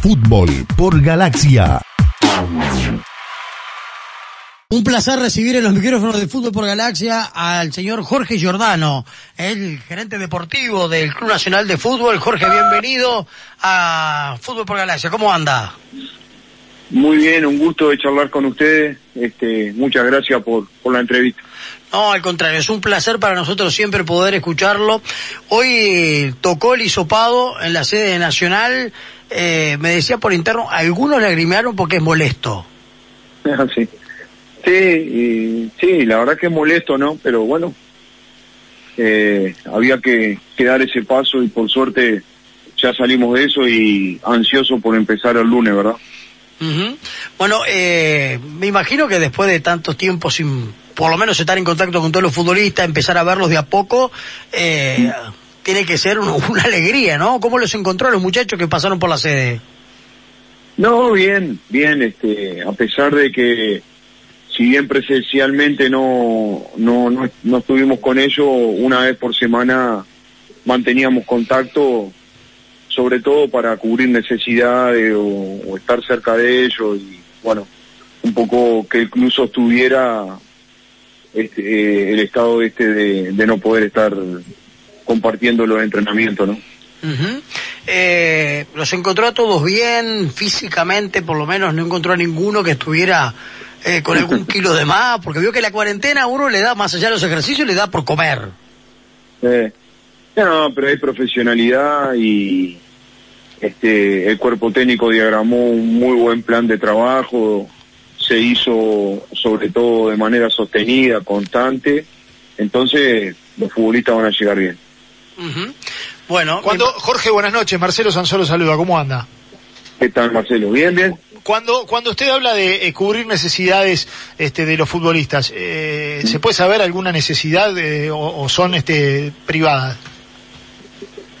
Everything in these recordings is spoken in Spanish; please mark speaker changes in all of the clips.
Speaker 1: Fútbol por Galaxia.
Speaker 2: Un placer recibir en los micrófonos de Fútbol por Galaxia al señor Jorge Giordano, el gerente deportivo del Club Nacional de Fútbol. Jorge, bienvenido a Fútbol por Galaxia. ¿Cómo anda?
Speaker 3: Muy bien, un gusto de charlar con ustedes. Este, muchas gracias por, por la entrevista.
Speaker 2: No, al contrario, es un placer para nosotros siempre poder escucharlo. Hoy tocó el hisopado en la sede nacional. Eh, me decía por interno, algunos lagrimearon porque es molesto.
Speaker 3: sí. Sí, y, sí, la verdad que es molesto, ¿no? Pero bueno, eh, había que, que dar ese paso y por suerte ya salimos de eso y ansioso por empezar el lunes, ¿verdad?
Speaker 2: Bueno, eh, me imagino que después de tantos tiempos sin, por lo menos estar en contacto con todos los futbolistas, empezar a verlos de a poco, eh, tiene que ser un- una alegría, ¿no? ¿Cómo los encontró a los muchachos que pasaron por la sede?
Speaker 3: No, bien, bien, este, a pesar de que si bien presencialmente no, no, no, no estuvimos con ellos, una vez por semana manteníamos contacto, sobre todo para cubrir necesidades o, o estar cerca de ellos y bueno, un poco que el club sostuviera este, eh, el estado este de, de no poder estar compartiendo los entrenamientos, ¿no?
Speaker 2: Ujú. Eh, los encontró a todos bien, físicamente, por lo menos no encontró a ninguno que estuviera eh, con algún kilo de más, porque vio que la cuarentena a uno le da, más allá de los ejercicios, le da por comer.
Speaker 3: Eh, no, pero hay profesionalidad y este el cuerpo técnico diagramó un muy buen plan de trabajo, se hizo sobre todo de manera sostenida, constante, entonces los futbolistas van a llegar bien.
Speaker 2: Bueno,
Speaker 4: Cuando, Jorge, buenas noches. Marcelo Sansolo saluda. ¿Cómo anda?
Speaker 3: ¿Qué tal Marcelo? ¿Bien, bien?
Speaker 4: Cuando, cuando usted habla de eh, cubrir necesidades este, de los futbolistas, eh, ¿se puede saber alguna necesidad eh, o, o son este, privadas?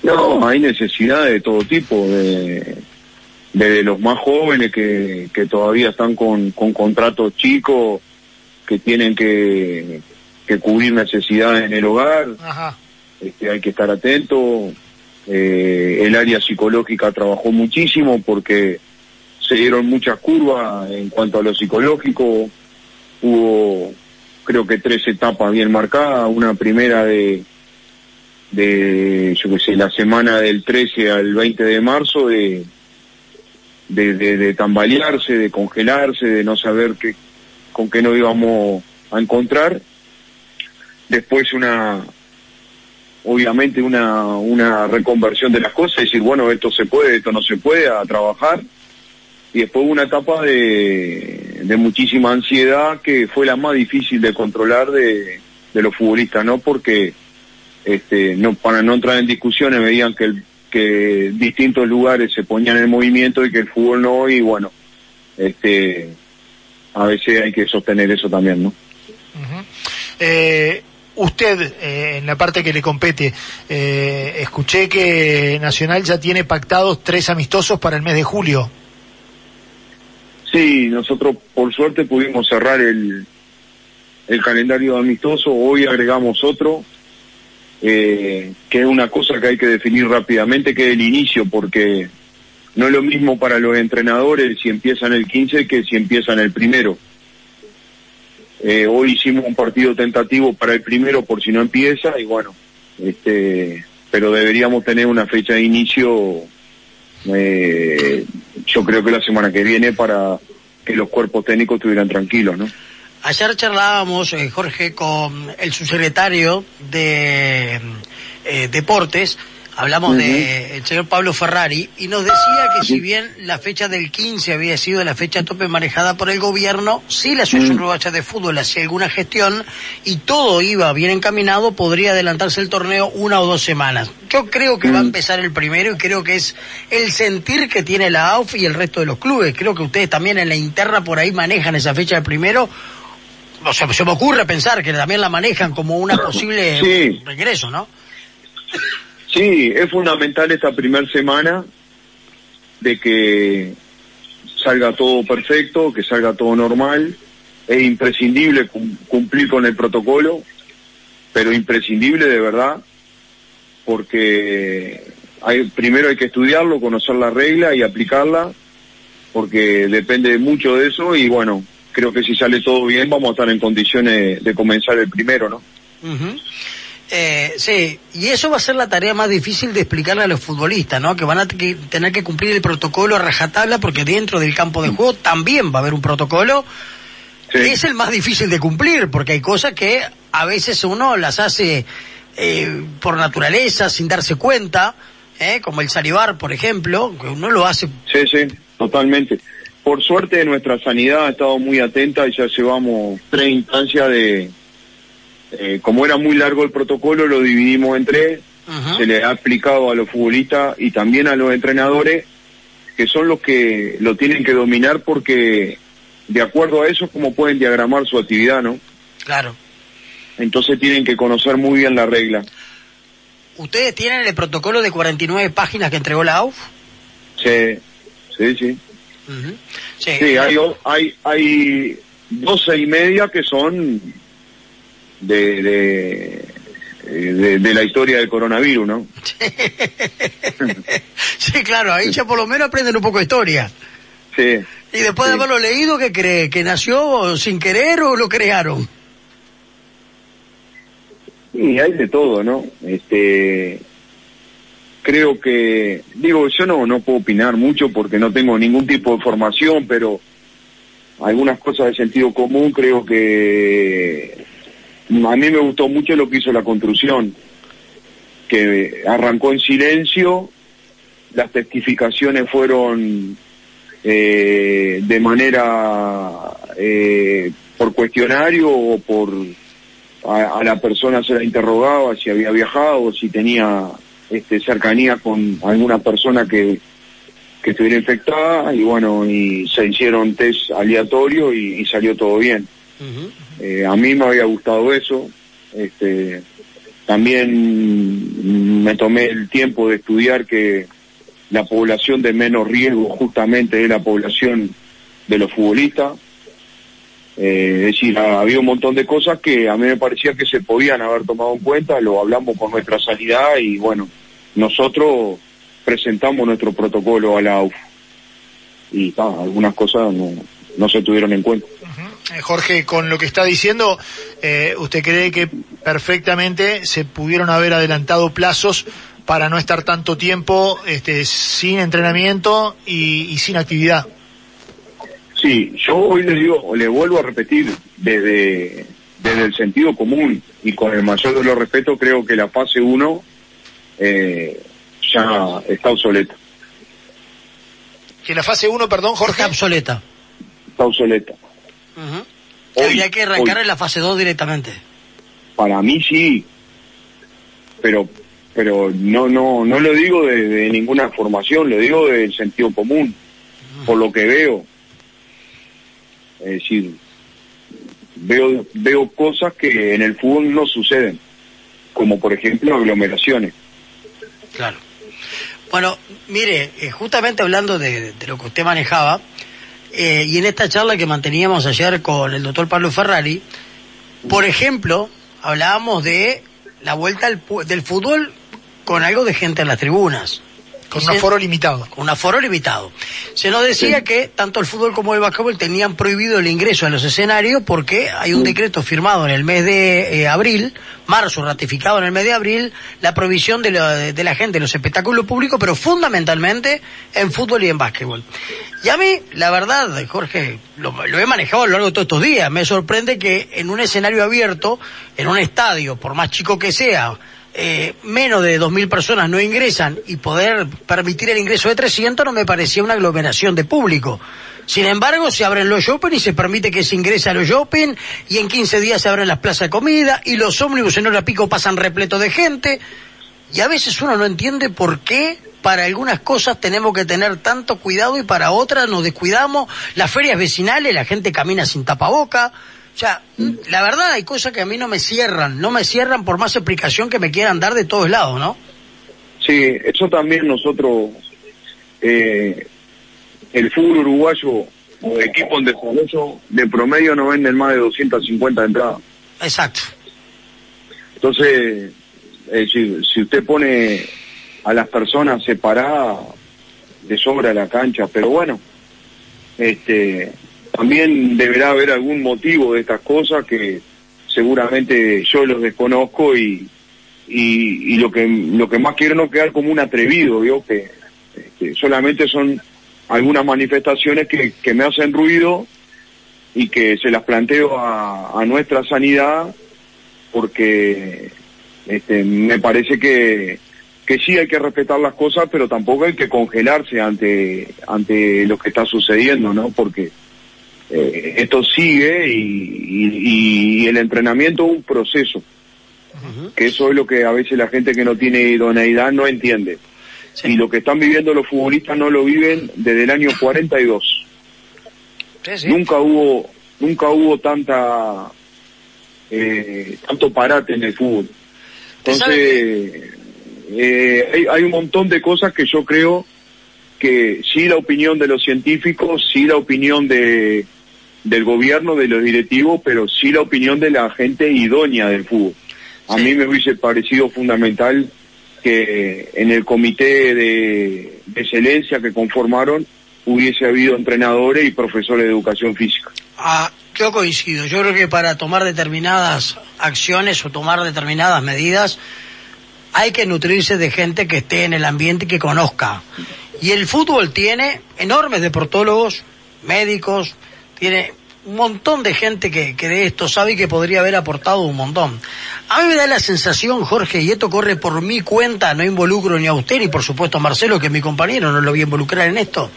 Speaker 3: No, hay necesidad de todo tipo, de, de los más jóvenes que, que todavía están con, con contratos chicos, que tienen que, que cubrir necesidades en el hogar,
Speaker 4: Ajá.
Speaker 3: este, hay que estar atento. Eh, el área psicológica trabajó muchísimo porque se dieron muchas curvas en cuanto a lo psicológico. Hubo, creo que tres etapas bien marcadas. Una primera de, de yo qué sé, la semana del 13 al 20 de marzo de, de, tambalearse, de congelarse, de no saber qué, con qué nos íbamos a encontrar. Después una, obviamente una, una reconversión de las cosas, decir, bueno, esto se puede, esto no se puede, a trabajar. Y después una etapa de, muchísima ansiedad que fue la más difícil de controlar de, de los futbolistas, ¿no? Porque, este, no, para no entrar en discusiones, veían que, el- que distintos lugares se ponían en movimiento y que el fútbol no, y bueno, este, a veces hay que sostener eso también, ¿no?
Speaker 4: Ujú. Eh, usted, eh, en la parte que le compete, eh, escuché que Nacional ya tiene pactados tres amistosos para el mes de julio.
Speaker 3: Sí, nosotros por suerte pudimos cerrar el, el calendario amistoso, hoy agregamos otro, eh, que es una cosa que hay que definir rápidamente, que es el inicio, porque no es lo mismo para los entrenadores si empiezan el 15 que si empiezan el primero. Eh, hoy hicimos un partido tentativo para el primero por si no empieza y bueno, este, pero deberíamos tener una fecha de inicio eh, yo creo que la semana que viene para que los cuerpos técnicos estuvieran tranquilos, ¿no?
Speaker 2: Ayer charlábamos, eh, Jorge, con el subsecretario de eh, Deportes, hablamos
Speaker 3: Ujú.
Speaker 2: de el señor Pablo Ferrari, y nos decía que si bien la fecha del 15 había sido la fecha tope manejada por el gobierno, si la Asociación
Speaker 3: Mm.
Speaker 2: Uruguaya de Fútbol hacía alguna gestión y todo iba bien encaminado, podría adelantarse el torneo una o dos semanas. Yo creo que va a
Speaker 3: Mm.
Speaker 2: empezar el primero y creo que es el sentir que tiene la AUF y el resto de los clubes. Creo que ustedes también en la interna por ahí manejan esa fecha del primero o sea, se me ocurre pensar que también la manejan como una posible
Speaker 3: Sí.
Speaker 2: regreso, ¿no?
Speaker 3: Sí, es fundamental esta primera semana de que salga todo perfecto, que salga todo normal. Es imprescindible cum- cumplir con el protocolo, pero imprescindible de verdad, porque hay, primero hay que estudiarlo, conocer la regla y aplicarla, porque depende mucho de eso y bueno, creo que si sale todo bien vamos a estar en condiciones de comenzar el primero, ¿no?
Speaker 2: Eh, sí, y eso va a ser la tarea más difícil de explicarle a los futbolistas, ¿no? Que van a tener que cumplir el protocolo a rajatabla porque dentro del campo de juego también va a haber un protocolo que es el más difícil de cumplir porque hay cosas que a veces uno las hace eh, por naturaleza, sin darse cuenta, ¿eh? como el salivar, por ejemplo, que uno lo hace.
Speaker 3: Sí, sí, totalmente. Por suerte nuestra sanidad ha estado muy atenta y ya llevamos tres instancias de, eh, como era muy largo el protocolo, lo dividimos en tres. Se le ha aplicado a los futbolistas y también a los entrenadores, que son los que lo tienen que dominar porque de acuerdo a eso es como pueden diagramar su actividad, ¿no?
Speaker 2: Claro.
Speaker 3: Entonces tienen que conocer muy bien la regla.
Speaker 2: ¿Ustedes tienen el protocolo de 49 páginas que entregó la AUF?
Speaker 3: Sí, sí, sí. Sí, hay, hay, hay 12 y media que son de, de, de, la historia del coronavirus, ¿no?
Speaker 2: sí, claro, ahí ya por lo menos aprenden un poco de historia.
Speaker 3: Sí.
Speaker 2: Y después de haberlo leído, ¿qué cree? ¿Que nació sin querer o lo crearon?
Speaker 3: Y hay de todo, ¿no? Este, creo que, digo, yo no, no puedo opinar mucho porque no tengo ningún tipo de formación, pero algunas cosas de sentido común creo que a mí me gustó mucho lo que hizo la construcción, que arrancó en silencio, las testificaciones fueron eh, de manera eh, por cuestionario o por a, la persona se la interrogaba si había viajado, si tenía este, cercanía con alguna persona que, que estuviera infectada y bueno, y se hicieron test aleatorio y, salió todo bien. Eh, a mí me había gustado eso. Este, también me tomé el tiempo de estudiar que la población de menos riesgo justamente es la población de los futbolistas. Eh, es decir, había un montón de cosas que a mí me parecía que se podían haber tomado en cuenta, lo hablamos con nuestra sanidad y bueno, nosotros presentamos nuestro protocolo a la AUF y algunas cosas no, no se tuvieron en cuenta.
Speaker 4: Eh, Jorge, con lo que está diciendo, eh, ¿usted cree que perfectamente se pudieron haber adelantado plazos para no estar tanto tiempo este, sin entrenamiento y, sin actividad?
Speaker 3: Sí, yo hoy le digo, le vuelvo a repetir, desde, desde el sentido común y con el mayor de los respetos, creo que la fase 1 eh, ya está obsoleta.
Speaker 4: Que la fase 1, perdón, Jorge.
Speaker 2: Está obsoleta.
Speaker 3: Está obsoleta.
Speaker 2: Habría que arrancar en la fase 2 directamente.
Speaker 3: Para mí sí, pero pero no no no lo digo de, ninguna formación, lo digo del sentido común, por lo que veo. Es decir, veo veo cosas que en el fútbol no suceden, como por ejemplo aglomeraciones.
Speaker 2: Claro. Bueno, mire, eh, justamente hablando de, lo que usted manejaba, eh, y en esta charla que manteníamos ayer con el doctor Pablo Ferrari, por ejemplo, hablábamos de la vuelta del fútbol con algo de gente en las tribunas.
Speaker 4: Con un aforo limitado.
Speaker 2: Con un aforo limitado. Se nos decía que tanto el fútbol como el básquetbol tenían prohibido el ingreso a los escenarios porque hay un decreto firmado en el mes de eh, abril, marzo ratificado en el mes de abril, la prohibición de, la gente en los espectáculos públicos, pero fundamentalmente en fútbol y en básquetbol. Y a mí, la verdad, Jorge, lo, lo he manejado a lo largo de todos estos días. Me sorprende que en un escenario abierto, en un estadio, por más chico que sea, eh, menos de 2.000 personas no ingresan y poder permitir el ingreso de 300 no me parecía una aglomeración de público. Sin embargo, se abren los shopping y se permite que se ingrese a los shopping y en 15 días se abren las plazas de comida y los ómnibus en hora pico pasan repleto de gente. Y a veces uno no entiende por qué para algunas cosas tenemos que tener tanto cuidado y para otras nos descuidamos. Las ferias vecinales, la gente camina sin tapaboca. O sea, la verdad hay cosas que a mí no me cierran, no me cierran por más explicación que me quieran dar de todos lados, ¿no?
Speaker 3: Sí, eso también nosotros, eh, el fútbol uruguayo o equipo en desarrollo, de promedio no venden más de 250 entradas.
Speaker 2: Exacto.
Speaker 3: Entonces, si, si usted pone a las personas separadas de sobra la cancha, pero bueno, este, también deberá haber algún motivo de estas cosas que seguramente yo los desconozco y, y, lo que lo que más quiero no quedar como un atrevido, ¿vio? Que, que solamente son algunas manifestaciones que, que me hacen ruido y que se las planteo a, a nuestra sanidad porque este, me parece que, que sí hay que respetar las cosas, pero tampoco hay que congelarse ante, ante lo que está sucediendo, ¿no? Porque eh, esto sigue y, y, el entrenamiento es un proceso, que eso es lo que a veces la gente que no tiene idoneidad no entiende. Y lo que están viviendo los futbolistas no lo viven desde el año 42. Nunca hubo nunca hubo tanta eh, tanto parate en el fútbol. Entonces, eh, hay, hay, un montón de cosas que yo creo que sí la opinión de los científicos, sí la opinión de, del gobierno, de los directivos, pero sí la opinión de la gente idónea del fútbol. A mí me hubiese parecido fundamental que en el comité de, de excelencia que conformaron hubiese habido entrenadores y profesores de educación física.
Speaker 2: Ah, yo coincido. Yo creo que para tomar determinadas acciones o tomar determinadas medidas hay que nutrirse de gente que esté en el ambiente y que conozca. Y el fútbol tiene enormes deportólogos, médicos, tiene un montón de gente que, que, de esto sabe que podría haber aportado un montón. A mí me da la sensación, Jorge, y esto corre por mi cuenta, no involucro ni a usted ni por supuesto a Marcelo, que es mi compañero, no lo voy a involucrar en esto,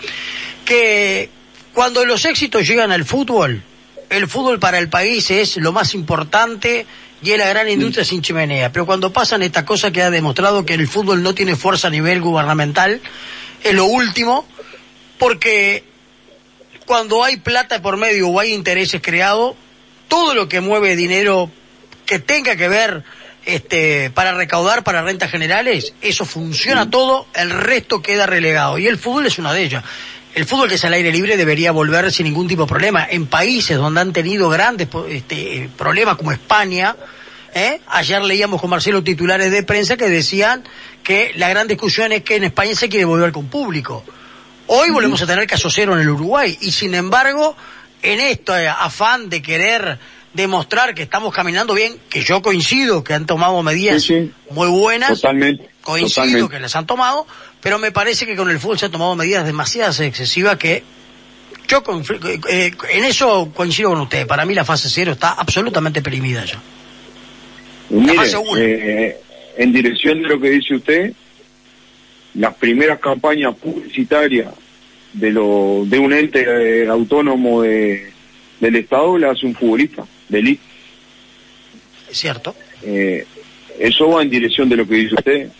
Speaker 2: que cuando los éxitos llegan al fútbol, el fútbol para el país es lo más importante y es la gran industria sin chimenea. Pero cuando pasan estas cosas que ha demostrado que el fútbol no tiene fuerza a nivel gubernamental, es lo último, porque cuando hay plata por medio o hay intereses creados, todo lo que mueve dinero que tenga que ver este, para recaudar para rentas generales, eso funciona todo, el resto queda relegado. Y el fútbol es una de ellas el fútbol que es al aire libre debería volver sin ningún tipo de problema. En países donde han tenido grandes este, problemas como España, ¿eh? ayer leíamos con Marcelo titulares de prensa que decían que la gran discusión es que en España se quiere volver con público. Hoy volvemos a tener caso cero en el Uruguay y sin embargo, en esto eh, afán de querer demostrar que estamos caminando bien, que yo coincido que han tomado medidas muy buenas,
Speaker 3: totalmente,
Speaker 2: coincido que las han tomado, pero me parece que con el fútbol se han tomado medidas demasiadas excesivas que yo eh, en eso coincido con usted. Para mí la fase cero está absolutamente perimida ya.
Speaker 3: Mire, eh, en dirección de lo que dice usted, las primeras campañas publicitarias de lo de un ente eh, autónomo de, del Estado las hace un futbolista de elite.
Speaker 2: Es cierto.
Speaker 3: eso va en dirección de lo que dice usted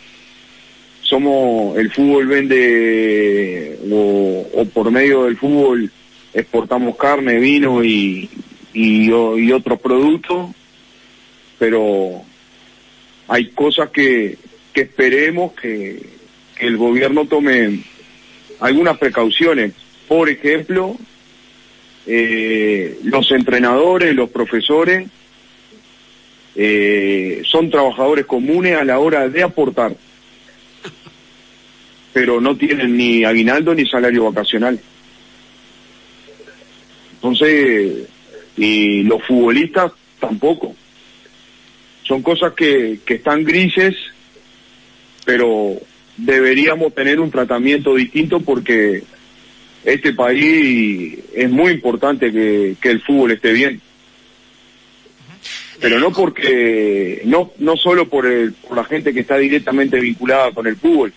Speaker 3: somos, el fútbol vende, o, por medio del fútbol exportamos carne, vino y, y, otros productos, pero hay cosas que, que esperemos que, que el gobierno tome algunas precauciones. Por ejemplo, eh, los entrenadores, los profesores, eh, son trabajadores comunes a la hora de aportar pero no tienen ni aguinaldo ni salario vacacional. Entonces, y los futbolistas tampoco. Son cosas que, que están grises, pero deberíamos tener un tratamiento distinto porque este país es muy importante que, que el fútbol esté bien pero no porque no no solo por, el, por la gente que está directamente vinculada con el fútbol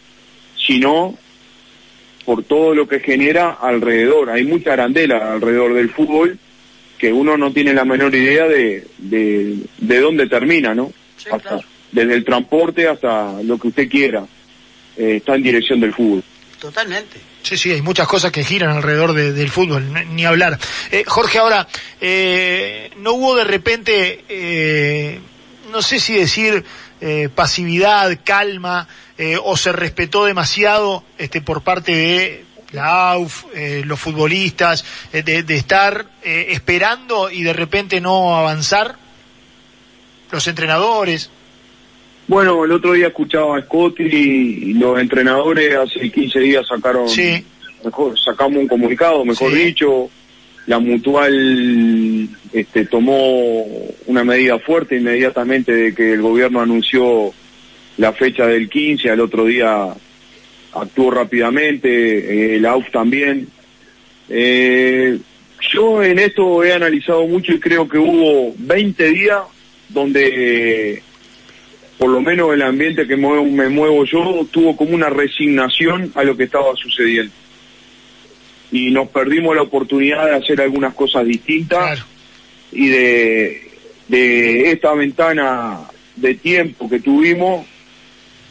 Speaker 3: sino por todo lo que genera alrededor. Hay mucha arandela alrededor del fútbol que uno no tiene la menor idea de, de, dónde termina, ¿no? Desde el transporte hasta lo que usted quiera, eh, está en dirección del fútbol.
Speaker 2: Totalmente.
Speaker 4: Sí, sí, hay muchas cosas que giran alrededor del fútbol, ni hablar. Eh, Jorge, ahora, eh, ¿no hubo de repente, no sé si decir pasividad, calma, eh, o se respetó demasiado este, por parte de la AUF, eh, los futbolistas, eh, de, estar esperando y de repente no avanzar? Los entrenadores.
Speaker 3: Bueno, el otro día escuchaba a Scott y, los entrenadores hace 15 días sacaron,
Speaker 4: sí.
Speaker 3: mejor, sacamos un comunicado, mejor
Speaker 4: Sí.
Speaker 3: dicho, la mutual este, tomó una medida fuerte inmediatamente de que el gobierno anunció la fecha del 15, al otro día actuó rápidamente, eh, el AUF también. Eh, yo en esto he analizado mucho y creo que hubo 20 días donde por lo menos el ambiente que muevo- me muevo yo tuvo como una resignación a lo que estaba sucediendo. Y nos perdimos la oportunidad de hacer algunas cosas distintas
Speaker 4: Claro.
Speaker 3: y de, de esta ventana de tiempo que tuvimos,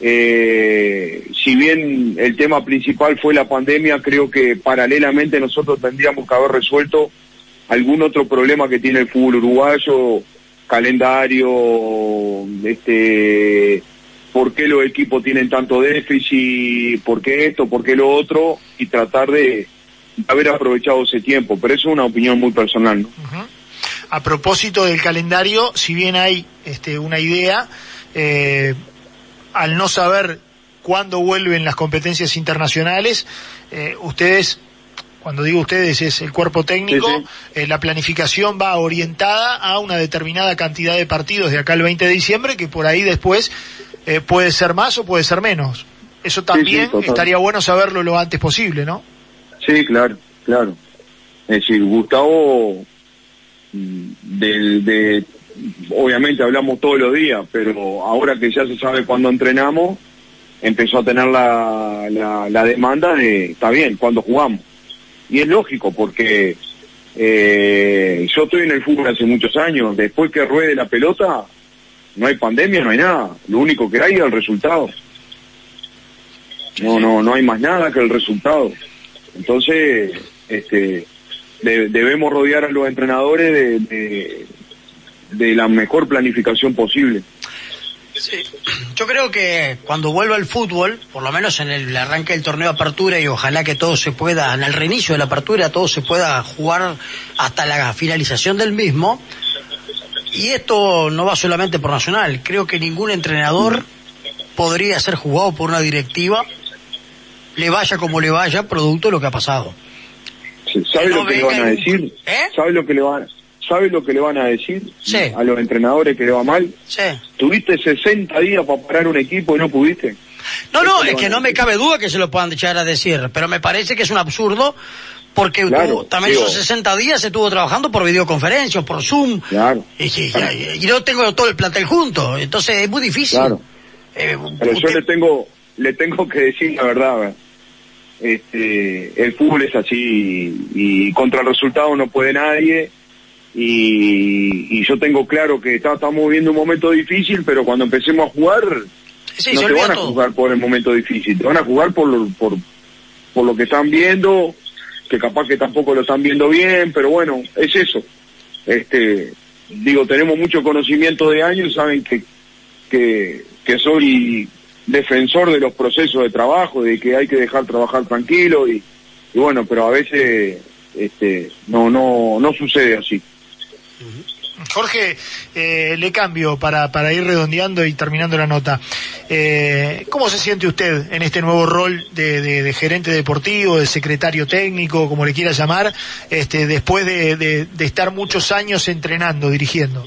Speaker 3: eh, si bien el tema principal fue la pandemia, creo que paralelamente nosotros tendríamos que haber resuelto algún otro problema que tiene el fútbol uruguayo, calendario, este, por qué los equipos tienen tanto déficit, por qué esto, por qué lo otro, y tratar de haber aprovechado ese tiempo. Pero eso es una opinión muy personal, ¿no?
Speaker 4: A propósito del calendario, si bien hay este, una idea, eh, al no saber cuándo vuelven las competencias internacionales, eh, ustedes, cuando digo ustedes, es el cuerpo técnico,
Speaker 3: Sí,
Speaker 4: eh, la planificación va orientada a una determinada cantidad de partidos de acá al 20 de diciembre, que por ahí después eh, puede ser más o puede ser menos. Eso también estaría bueno saberlo lo antes posible, ¿no?
Speaker 3: Sí, claro, claro. Es decir, Gustavo, mm, del- de, obviamente hablamos todos los días, pero ahora que ya se sabe cuándo entrenamos, empezó a tener la, la, la demanda de, está bien, cuándo jugamos. Y es lógico, porque eh, yo estoy en el fútbol hace muchos años, después que ruede la pelota, no hay pandemia, no hay nada, lo único que hay es el resultado. No, no, no hay más nada que el resultado. Entonces, este, de- debemos rodear a los entrenadores de, de la mejor planificación posible.
Speaker 2: Sí. Yo creo que cuando vuelva el fútbol, por lo menos en el arranque del torneo de apertura y ojalá que todo se pueda, en el reinicio de la apertura, todo se pueda jugar hasta la finalización del mismo. Y esto no va solamente por Nacional, creo que ningún entrenador podría ser jugado por una directiva, le vaya como le vaya, producto de lo que ha pasado.
Speaker 3: ¿Sabe
Speaker 2: no
Speaker 3: lo que le van a decir?
Speaker 2: ¿Eh?
Speaker 3: ¿Sabe lo que le van, sabe lo que le van a decir
Speaker 2: Sí.
Speaker 3: a los entrenadores que le va mal?
Speaker 2: Sí.
Speaker 3: Tuviste 60 días para parar un equipo y no pudiste.
Speaker 2: No, no, es que no me cabe duda que se lo puedan echar a decir, pero me parece que es un absurdo porque
Speaker 3: Claro,
Speaker 2: también
Speaker 3: digo-
Speaker 2: esos 60 días se estuvo trabajando por videoconferencia, o por Zoom,
Speaker 3: Claro.
Speaker 2: y, y- tengo todo el plantel junto, entonces es muy difícil.
Speaker 3: Claro.
Speaker 2: Eh,
Speaker 3: Pero yo le tengo, le tengo que decir la verdad. ¿verdad? Este, el fútbol es así y, y contra el resultado no puede nadie. Y, y yo tengo claro que está- estamos viviendo un momento difícil, pero cuando empecemos a jugar,
Speaker 2: sí,
Speaker 3: no te van a jugar por el momento difícil, te van a jugar por lo, por, por lo que están viendo, que capaz que tampoco lo están viendo bien, pero bueno, es eso. Este, digo, tenemos mucho conocimiento de años, saben que, que, que soy defensor de los procesos de trabajo, de que hay que dejar trabajar tranquilo y, y bueno, pero a veces este, no, no, no sucede así.
Speaker 4: Jorge, eh, le cambio para, para ir redondeando y terminando la nota. Eh, ¿Cómo se siente usted en este nuevo rol de, gerente deportivo, de secretario técnico, como le quiera llamar, este, después de, de- estar muchos años entrenando, dirigiendo?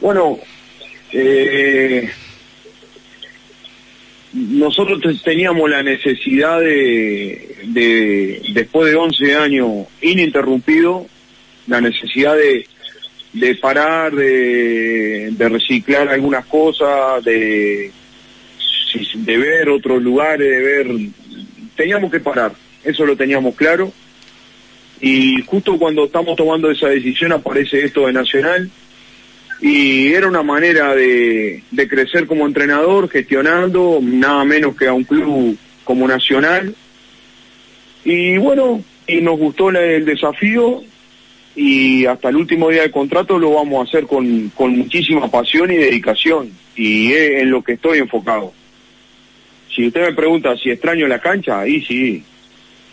Speaker 3: Bueno, eh, nosotros te- teníamos la necesidad de, después de 11 años ininterrumpido, la necesidad de, de parar, de, de reciclar algunas cosas, de, de ver otros lugares, de ver... Teníamos que parar, eso lo teníamos claro. Y justo cuando estamos tomando esa decisión aparece esto de Nacional y era una manera de, de crecer como entrenador, gestionando nada menos que a un club como Nacional. Y bueno, y nos gustó el desafío y hasta el último día de contrato lo vamos a hacer con, con muchísima pasión y dedicación y es en lo que estoy enfocado. Si usted me pregunta si extraño la cancha, ahí sí.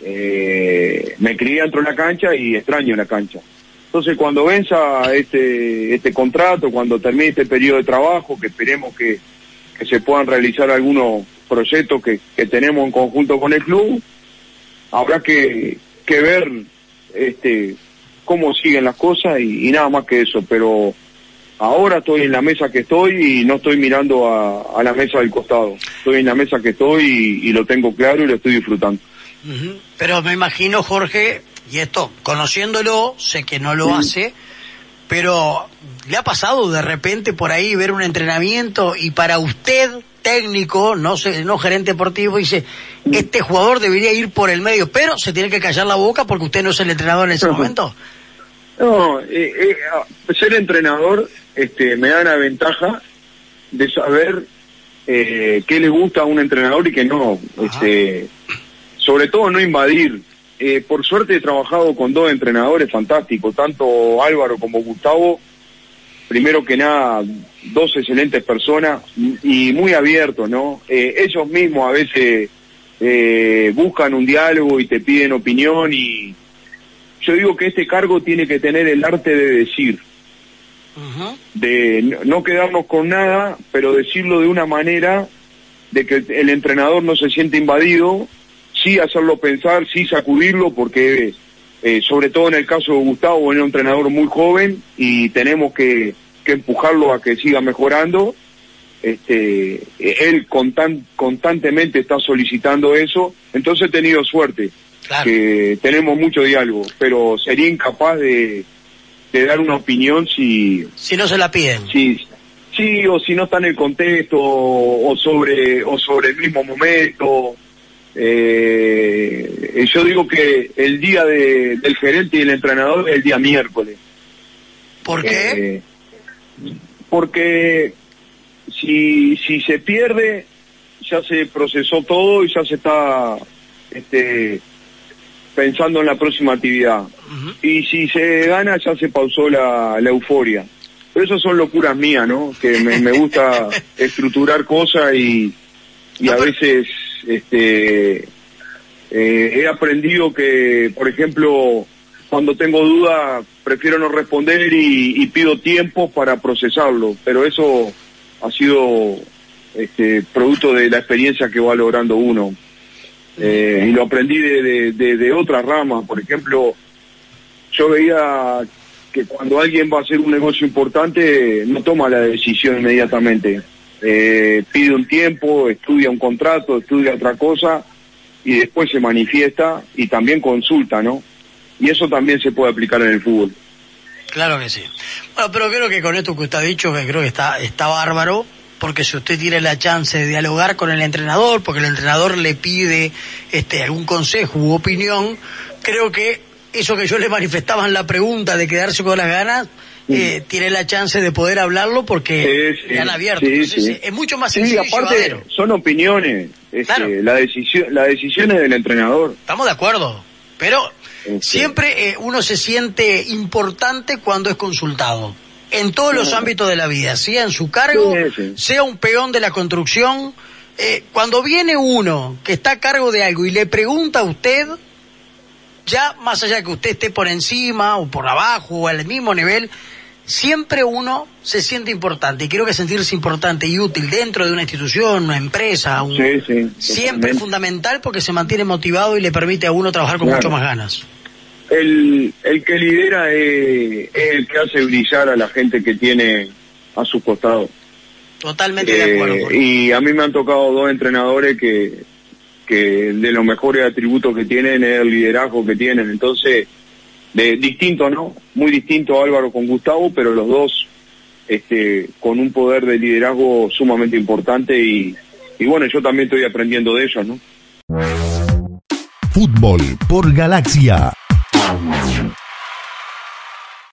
Speaker 3: Eh, me crié dentro de la cancha y extraño la cancha. Entonces cuando venza este, este contrato, cuando termine este periodo de trabajo, que esperemos que, que se puedan realizar algunos proyectos que, que tenemos en conjunto con el club, habrá que, que ver este, cómo siguen las cosas y, y nada más que eso, pero ahora estoy en la mesa que estoy y no estoy mirando a, a la mesa del costado. Estoy en la mesa que estoy y, y lo tengo claro y lo estoy disfrutando.
Speaker 2: Ujú. Pero me imagino, Jorge, y esto, conociéndolo, sé que no lo hace, pero ¿le ha pasado de repente por ahí ver un entrenamiento y para usted, técnico, no sé, no gerente deportivo, dice, este jugador debería ir por el medio, pero se tiene que callar la boca porque usted no es el entrenador en ese momento?
Speaker 3: No, eh, eh, ah, ser entrenador este, me da la ventaja de saber eh, qué le gusta a un entrenador y qué no. Este, sobre todo no invadir. Eh, por suerte he trabajado con dos entrenadores fantásticos, tanto Álvaro como Gustavo. Primero que nada, dos excelentes personas y muy abiertos, ¿no? Eh, ellos mismos a veces eh, buscan un diálogo y te piden opinión y yo digo que este cargo tiene que tener el arte de decir, de no- no quedarnos con nada, pero decirlo de una manera de que el entrenador no se siente invadido, sí hacerlo pensar, sí sacudirlo, porque eh, sobre todo en el caso de Gustavo, era un entrenador muy joven y tenemos que, que empujarlo a que siga mejorando. Este, eh, él constan- constantemente está solicitando eso, entonces he tenido suerte
Speaker 2: Claro.
Speaker 3: que tenemos mucho diálogo, pero sería incapaz de, de dar una opinión si,
Speaker 2: Si no se la piden.
Speaker 3: si, sí o si no está en el contexto o, o sobre o sobre el mismo momento. Eh, yo digo que el día de- del gerente y el entrenador es el día miércoles.
Speaker 2: ¿Por qué?
Speaker 3: Eh, porque si, si se pierde, ya se procesó todo y ya se está este, pensando en la próxima actividad. Y si se gana, ya se pausó la, la euforia. Pero esas son locuras mías, ¿no? Que me, me gusta estructurar cosas y, y a veces este, eh, he aprendido que, por ejemplo, cuando tengo duda, prefiero no responder y, y pido tiempo para procesarlo. Pero eso ha sido este, producto de la experiencia que va logrando uno. Eh, y lo aprendí de, de, de, otras ramas. Por ejemplo, yo veía que cuando alguien va a hacer un negocio importante, no toma la decisión inmediatamente. Eh, pide un tiempo, estudia un contrato, estudia otra cosa y después se manifiesta y también consulta, ¿no? Y eso también se puede aplicar en el fútbol.
Speaker 2: Claro que sí. Bueno, pero creo que con esto que usted ha dicho, que creo que está, está bárbaro, porque si usted tiene la chance de dialogar con el entrenador, porque el entrenador le pide este, algún consejo u opinión, creo que eso que yo le manifestaba en la pregunta de quedarse con las ganas, eh, tiene la chance de poder hablarlo porque
Speaker 3: Sí, sí,
Speaker 2: le han abierto.
Speaker 3: sí,
Speaker 2: Entonces,
Speaker 3: sí.
Speaker 2: es mucho más
Speaker 3: Sí,
Speaker 2: sencillo y
Speaker 3: aparte
Speaker 2: llevadero.
Speaker 3: son opiniones. este,
Speaker 2: Claro.
Speaker 3: la decisión, la decisión es del entrenador.
Speaker 2: Estamos de acuerdo, pero
Speaker 3: Este.
Speaker 2: siempre eh, uno se siente importante cuando es consultado. En todos los ámbitos de la vida, sea en su cargo, sea un peón de la construcción. eh, cuando viene uno que está a cargo de algo y le pregunta a usted, ya más allá de que usted esté por encima o por abajo o al mismo nivel, siempre uno se siente importante. Y creo que sentirse importante y útil dentro de una institución, una empresa, un,
Speaker 3: Sí, sí.
Speaker 2: Siempre es fundamental porque se mantiene motivado y le permite a uno trabajar con
Speaker 3: Claro.
Speaker 2: mucho más ganas.
Speaker 3: El, el que lidera es, es el que hace brillar a la gente que tiene a su costado.
Speaker 2: Totalmente de
Speaker 3: Eh,
Speaker 2: acuerdo. Jorge.
Speaker 3: y a mí me han tocado dos entrenadores que, que de los mejores atributos que tienen es el liderazgo que tienen. Entonces, de distinto, ¿no? Muy distinto Álvaro con Gustavo, pero los dos este, con un poder de liderazgo sumamente importante y, y bueno, yo también estoy aprendiendo de ellos, ¿no?
Speaker 1: Fútbol por Galaxia.